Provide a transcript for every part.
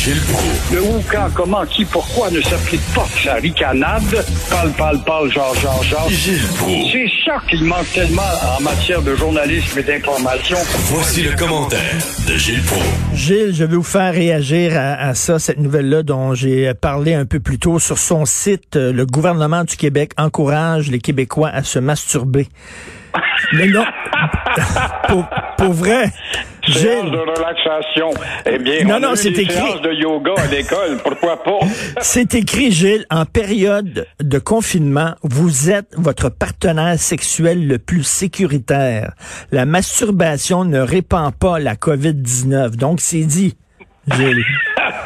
Gilles Proulx. Le où, quand, comment, qui, pourquoi ne s'applique pas sa ricanade? Parle, parle, parle, genre, genre, genre. Gilles Proulx. C'est ça qu'il manque tellement en matière de journalisme et d'information. Voici le commentaire de Gilles Proulx. Gilles, je vais vous faire réagir à, à ça, cette nouvelle-là dont j'ai parlé un peu plus tôt. Sur son site, euh, le gouvernement du Québec encourage les Québécois à se masturber. Mais non, pour, pour vrai, De relaxation. Eh bien, Non, on non, a eu c'est des écrit. séances de yoga à l'école. Pourquoi pas? c'est écrit, Gilles, en période de confinement, vous êtes votre partenaire sexuel le plus sécuritaire. La masturbation ne répand pas la COVID-19. Donc, c'est dit, Gilles.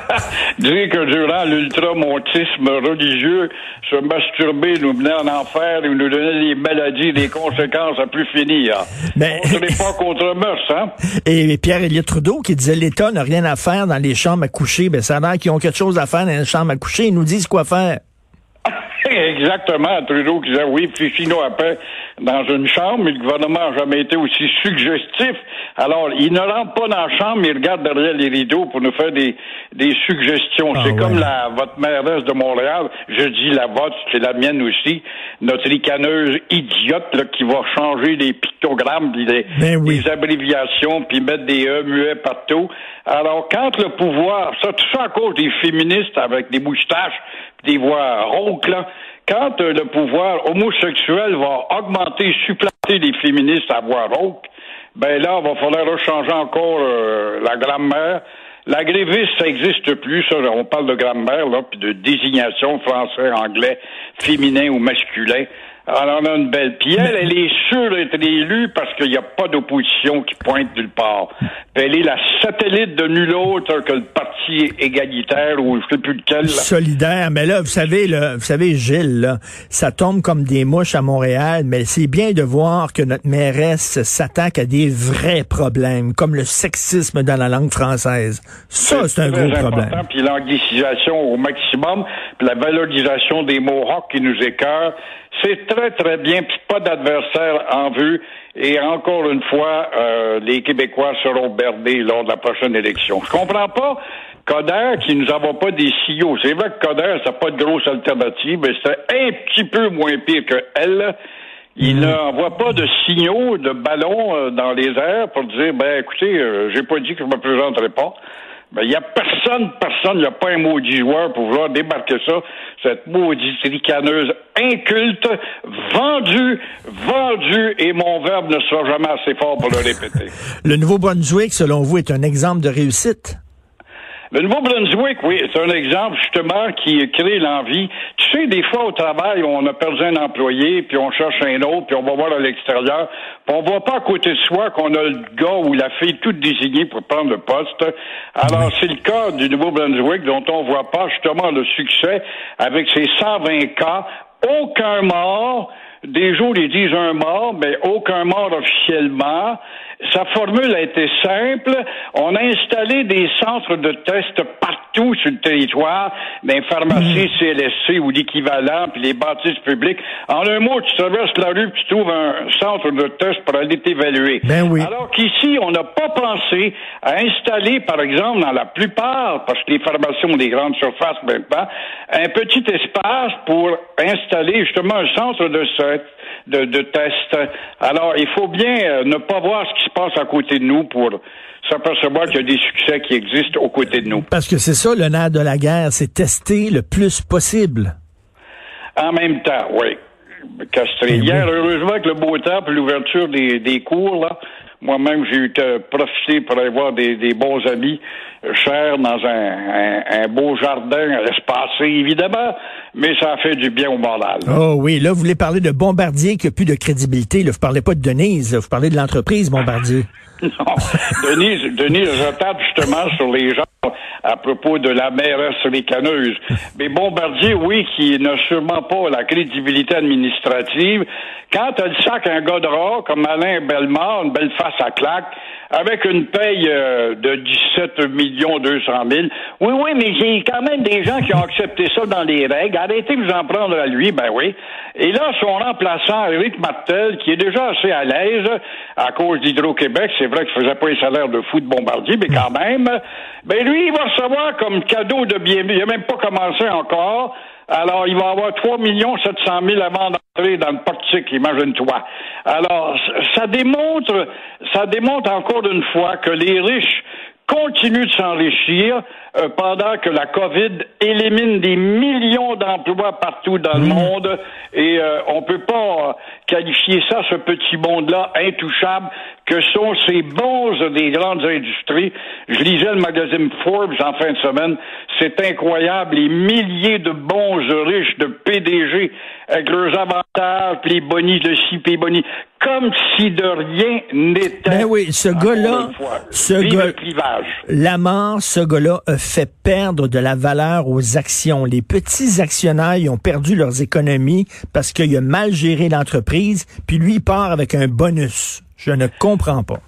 Dire que durant l'ultramontisme religieux, se masturber nous menait en enfer et nous donnait des maladies, des conséquences à plus finir. Ben- On n'est pas contre mœurs, hein? Et Pierre-Éliott Trudeau qui disait l'État n'a rien à faire dans les chambres à coucher. Ben, ça a l'air qu'ils ont quelque chose à faire dans les chambres à coucher. Ils nous disent quoi faire. Exactement. Trudeau qui disait oui, Fifino après dans une chambre, mais le gouvernement n'a jamais été aussi suggestif. Alors, il ne rentre pas dans la chambre, mais il regarde derrière les rideaux pour nous faire des, des suggestions. Ah, c'est ouais. comme la, votre mairesse de Montréal, je dis la vôtre, c'est la mienne aussi, notre ricaneuse idiote là, qui va changer les pictogrammes, puis les, Ben oui. les abréviations, puis mettre des E muets partout. Alors, quand le pouvoir, ça, tout ça à cause des féministes avec des moustaches, des voix rauques, là, quand euh, le pouvoir homosexuel va augmenter, supplanter les féministes à voix rauque, ben là, il va falloir changer encore euh, la grammaire. La gréviste, ça n'existe plus, ça, on parle de grammaire, là, puis de désignation français, anglais, féminin ou masculin. Alors, on a une belle. Puis elle, elle est sûre d'être élue parce qu'il n'y a pas d'opposition qui pointe nulle part. Elle est la satellite de nul autre que le parti égalitaire ou je sais plus lequel. là. Solidaire. Mais là, vous savez, là, vous savez, Gilles, là, ça tombe comme des mouches à Montréal, mais c'est bien de voir que notre mairesse s'attaque à des vrais problèmes, comme le sexisme dans la langue française. Ça, c'est un gros problème. Puis l'anglicisation au maximum, puis la valorisation des Mohawks qui nous écœurent. C'est très, très bien, puis pas d'adversaire en vue. Et encore une fois, euh, les Québécois seront bernés lors de la prochaine élection. Je comprends pas Coder qui nous envoie pas des signaux. C'est vrai que Coder, ça n'a pas de grosse alternative, mais c'est un petit peu moins pire que elle. Il n'envoie pas de signaux, de ballons euh, dans les airs pour dire, ben écoutez, euh, j'ai pas dit que je me présenterai pas. Ben, il y a personne, personne, il n'y a pas un maudit joueur pour vouloir débarquer ça, cette maudite ricaneuse inculte, vendue, vendue, et mon verbe ne sera jamais assez fort pour le répéter. Le Nouveau-Brunswick, selon vous, est un exemple de réussite? Le Nouveau-Brunswick, oui, c'est un exemple justement qui crée l'envie. Tu sais, des fois au travail, on a perdu un employé, puis on cherche un autre, puis on va voir à l'extérieur, puis on voit pas à côté de soi qu'on a le gars ou la fille toute désignée pour prendre le poste. Alors, c'est le cas du Nouveau-Brunswick dont on voit pas justement le succès avec ses 120 cas, aucun mort. Des jours, ils disent un mort, mais aucun mort officiellement. Sa formule a été simple. On a installé des centres de tests partout sur le territoire, des pharmacies CLSC ou l'équivalent, puis les bâtisses publiques. En un mot, tu traverses la rue, puis tu trouves un centre de test pour aller t'évaluer. Ben oui. Alors qu'ici, on n'a pas pensé à installer, par exemple, dans la plupart, parce que les pharmacies ont des grandes surfaces maintenant, un petit espace pour installer justement un centre de, ce- de, de test. Alors, il faut bien euh, ne pas voir ce qui se passe à côté de nous pour s'apercevoir qu'il y a des succès qui existent aux côtés de nous. Parce que c'est ça le nerf de la guerre, c'est tester le plus possible. En même temps, oui. Castré. Oui. Hier, heureusement que le beau temps puis l'ouverture des, des cours, là, Moi-même, j'ai eu de profiter pour aller voir des, des bons amis chers dans un, un, beau jardin espacé, évidemment, mais ça a fait du bien au moral. Oh oui, là, vous voulez parler de Bombardier qui a plus de crédibilité. Là. Vous parlez pas de Denise, vous parlez de l'entreprise Bombardier. non, Denise, Denise, je tape justement sur les gens à propos de la mairesse ricaneuse. Mais Bombardier, oui, qui n'a sûrement pas la crédibilité administrative, quand elle sac un gars de rat comme Alain Bellemare, une belle face à claque, avec une paye euh, de 17 millions 200 000. Oui, oui, mais j'ai quand même des gens qui ont accepté ça dans les règles. Arrêtez de vous en prendre à lui, ben oui. Et là, son remplaçant, Eric Martel, qui est déjà assez à l'aise à cause d'Hydro-Québec, c'est vrai qu'il faisait pas un salaire de fou de bombardier, mais quand même, ben lui, il va recevoir comme cadeau de bienvenue. Il n'a même pas commencé encore. Alors, il va avoir 3 700 000 avant d'entrer dans le portique, imagine-toi. Alors, ça démontre, ça démontre encore une fois que les riches continuent de s'enrichir euh, pendant que la COVID élimine des millions d'emplois partout dans le monde et euh, on peut pas qualifier ça, ce petit monde-là, intouchable, que sont ces bons des grandes industries. Je lisais le magazine Forbes en fin de semaine. C'est incroyable, les milliers de bons riches, de PDG, avec leurs avantages, puis les bonis de ci, puis les bonis, comme si de rien n'était. Ben oui, ce gars-là, ce gars, Lamar, ce gars-là a fait perdre de la valeur aux actions. Les petits actionnaires ont perdu leurs économies parce qu'il a mal géré l'entreprise, puis lui, il part avec un bonus. Je ne comprends pas.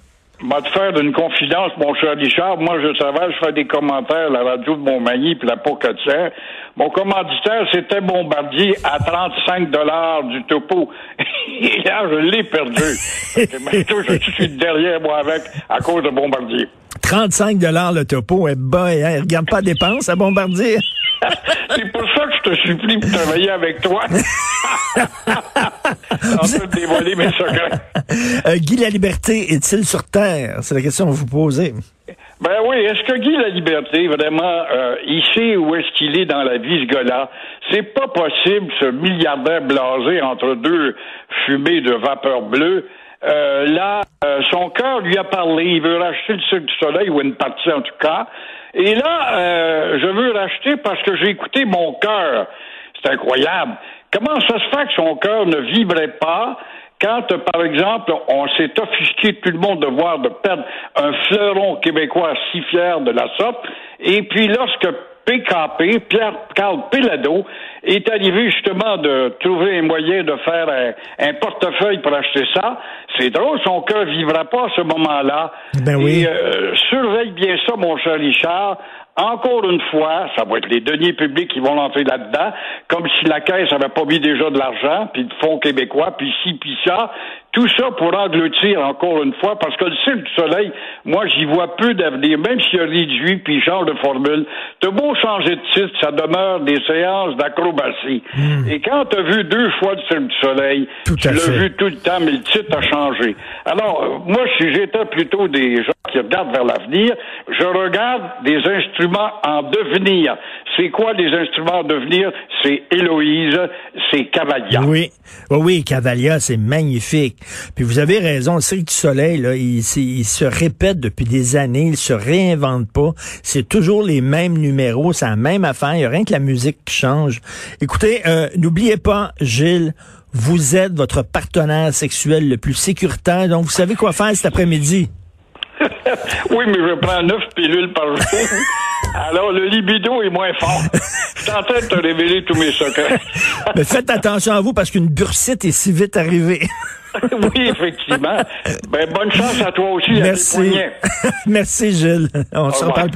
Va te faire d'une confidence, mon cher Richard. Moi, je savais, je fais des commentaires à la radio de Montmagny puis la Pocatière. Mon commanditaire, c'était Bombardier à 35 dollars du topo. Et là, je l'ai perdu. Maintenant, je suis derrière moi avec à cause de Bombardier. 35 dollars le topo. Eh ben, hein, regarde pas dépenses à Bombardier. C'est pour ça que je te supplie de travailler avec toi. en train de dévoiler mes secrets. Euh, Guy La Liberté est-il sur Terre? C'est la question que vous posez. Ben oui, est-ce que Guy La Liberté, vraiment, euh, il sait où est-ce qu'il est dans la vie, ce gars-là? C'est pas possible, ce milliardaire blasé entre deux fumées de vapeur bleue. Euh, là, euh, son cœur lui a parlé. Il veut racheter le Cirque du Soleil, ou une partie en tout cas. Et là, euh, je veux racheter parce que j'ai écouté mon cœur. C'est incroyable. Comment ça se fait que son cœur ne vibrait pas quand, par exemple, on s'est offusqué tout le monde de voir de perdre un fleuron québécois si fier de la sorte, et puis lorsque PKP, Pierre-Carl Pelado, est arrivé justement de trouver un moyen de faire un, portefeuille pour acheter ça. C'est drôle, son cœur vivra pas à ce moment-là. Ben oui. Et, euh, surveille bien ça, mon cher Richard. Encore une fois, ça va être les deniers publics qui vont l'entrer là-dedans, comme si la caisse avait pas mis déjà de l'argent, puis de fonds québécois, puis ci, puis ça. Tout ça pour engloutir encore une fois, parce que le Cirque du Soleil, moi, j'y vois peu d'avenir, même s'il a réduit puis change de formule. De beau changer de titre, ça demeure des séances d'acrobatie. Hmm. Et quand tu as vu deux fois le Cirque du Soleil, tu l'as vu tout le temps, mais le titre a changé. Alors, euh, moi, si j'étais plutôt des gens qui regardent vers l'avenir, je regarde des instruments en devenir. C'est quoi les instruments en devenir? C'est Héloïse, c'est Cavalia. Oui, oui, oui Cavalia, c'est magnifique. Puis vous avez raison, le Cirque du Soleil, là, il, se répète depuis des années, il se réinvente pas. C'est toujours les mêmes numéros, c'est la même affaire. Il n'y a rien que la musique qui change. Écoutez, euh, n'oubliez pas, Gilles, vous êtes votre partenaire sexuel le plus sécuritaire. Donc, vous savez quoi faire cet après-midi? oui, mais je prends neuf pilules par jour. Alors, le libido est moins fort. Suis en train de te révéler tous mes secrets. mais faites attention à vous parce qu'une bursite est si vite arrivée. oui, effectivement. Ben, bonne chance à toi aussi. Merci. Merci, Gilles. On se reparle